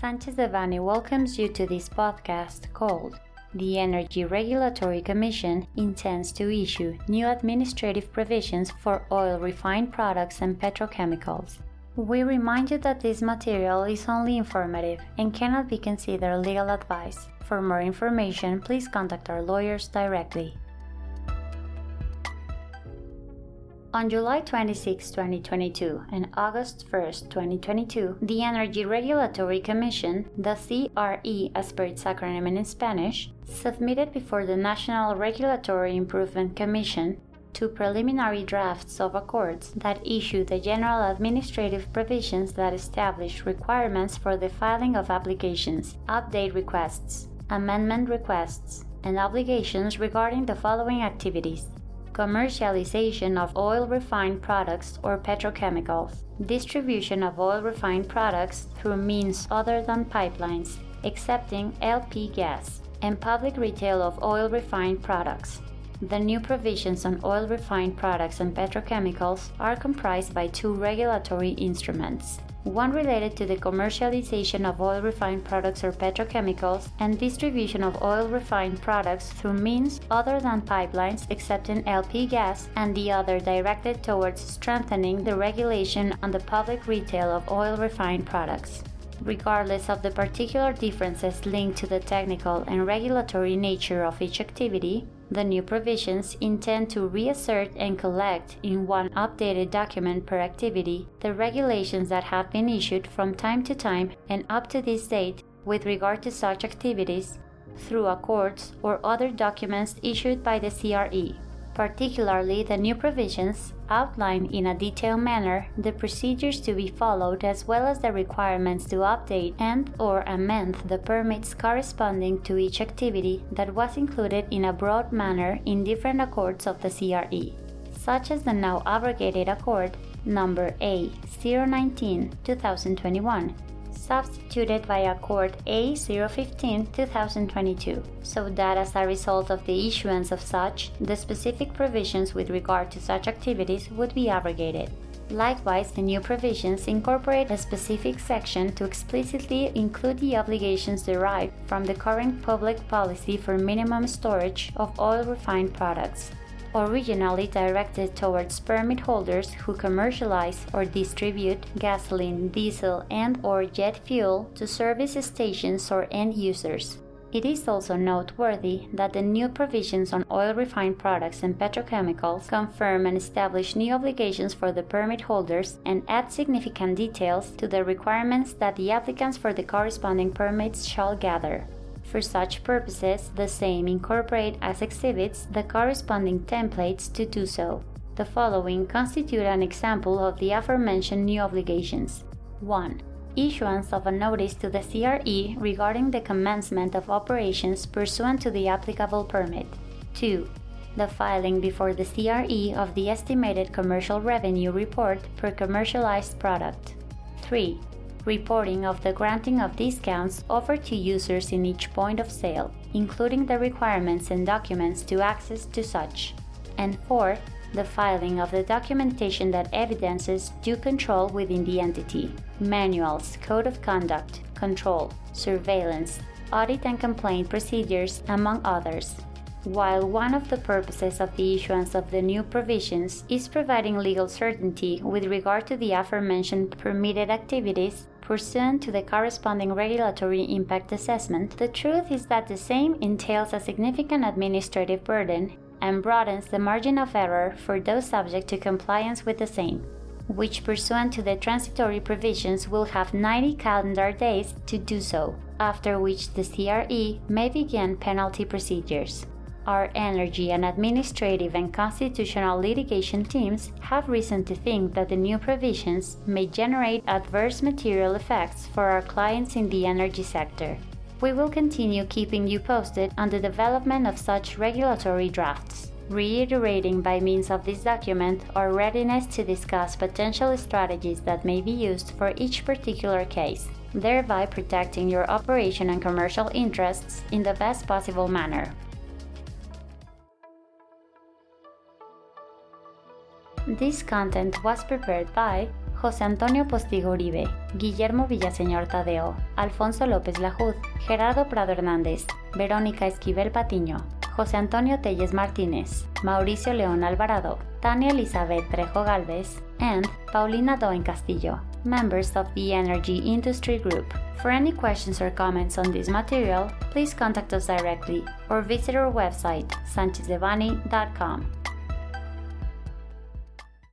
Sanchez Devanny welcomes you to this podcast called The Energy Regulatory Commission intends to issue new administrative provisions for oil refined products and petrochemicals. We remind you that this material is only informative and cannot be considered legal advice. For more information, please contact our lawyers directly. On July 26, 2022 and August 1, 2022, the Energy Regulatory Commission, the CRE as per its acronym in Spanish, submitted before the National Regulatory Improvement Commission two preliminary drafts of accords that issue the general administrative provisions that establish requirements for the filing of applications, update requests, amendment requests, and obligations regarding the following activities commercialization of oil refined products or petrochemicals, distribution of oil refined products through means other than pipelines, excepting LP gas, and public retail of oil refined products. The new provisions on oil refined products and petrochemicals are comprised by two regulatory instruments one related to the commercialization of oil refined products or petrochemicals and distribution of oil refined products through means other than pipelines except in LP gas, and the other directed towards strengthening the regulation on the public retail of oil refined products. Regardless of the particular differences linked to the technical and regulatory nature of each activity, the new provisions intend to reassert and collect in one updated document per activity the regulations that have been issued from time to time and up to this date with regard to such activities through accords or other documents issued by the CRE. Particularly, the new provisions outline in a detailed manner the procedures to be followed as well as the requirements to update and or amend the permits corresponding to each activity that was included in a broad manner in different accords of the CRE, such as the now abrogated Accord number A019-2021 substituted by Accord A015 2022, so that as a result of the issuance of such, the specific provisions with regard to such activities would be abrogated. Likewise, the new provisions incorporate a specific section to explicitly include the obligations derived from the current public policy for minimum storage of oil refined products, originally directed towards permit holders who commercialize or distribute gasoline, diesel, and or jet fuel to service stations or end users. It is also noteworthy that the new provisions on oil refined products and petrochemicals confirm and establish new obligations for the permit holders and add significant details to the requirements that the applicants for the corresponding permits shall gather. For such purposes, the same incorporate as exhibits the corresponding templates to do so. The following constitute an example of the aforementioned new obligations. 1. Issuance of a notice to the CRE regarding the commencement of operations pursuant to the applicable permit. 2. The filing before the CRE of the estimated commercial revenue report per commercialized product. 3 reporting of the granting of discounts offered to users in each point of sale, including the requirements and documents to access to such. And 4. The filing of the documentation that evidences due control within the entity, manuals, code of conduct, control, surveillance, audit and complaint procedures, among others. While one of the purposes of the issuance of the new provisions is providing legal certainty with regard to the aforementioned permitted activities, pursuant to the corresponding regulatory impact assessment, the truth is that the same entails a significant administrative burden and broadens the margin of error for those subject to compliance with the same, which, pursuant to the transitory provisions, will have 90 calendar days to do so, after which the CRE may begin penalty procedures our energy and administrative and constitutional litigation teams have reason to think that the new provisions may generate adverse material effects for our clients in the energy sector. We will continue keeping you posted on the development of such regulatory drafts, reiterating by means of this document our readiness to discuss potential strategies that may be used for each particular case, thereby protecting your operation and commercial interests in the best possible manner. This content was prepared by José Antonio Postigo Uribe, Guillermo Villaseñor Tadeo, Alfonso López Lajud, Gerardo Prado Hernández, Verónica Esquivel Patiño, José Antonio Telles Martínez, Mauricio León Alvarado, Tania Elizabeth Trejo Galvez, and Paulina Doen Castillo, members of the Energy Industry Group. For any questions or comments on this material, please contact us directly or visit our website, sanchezdevanny.com.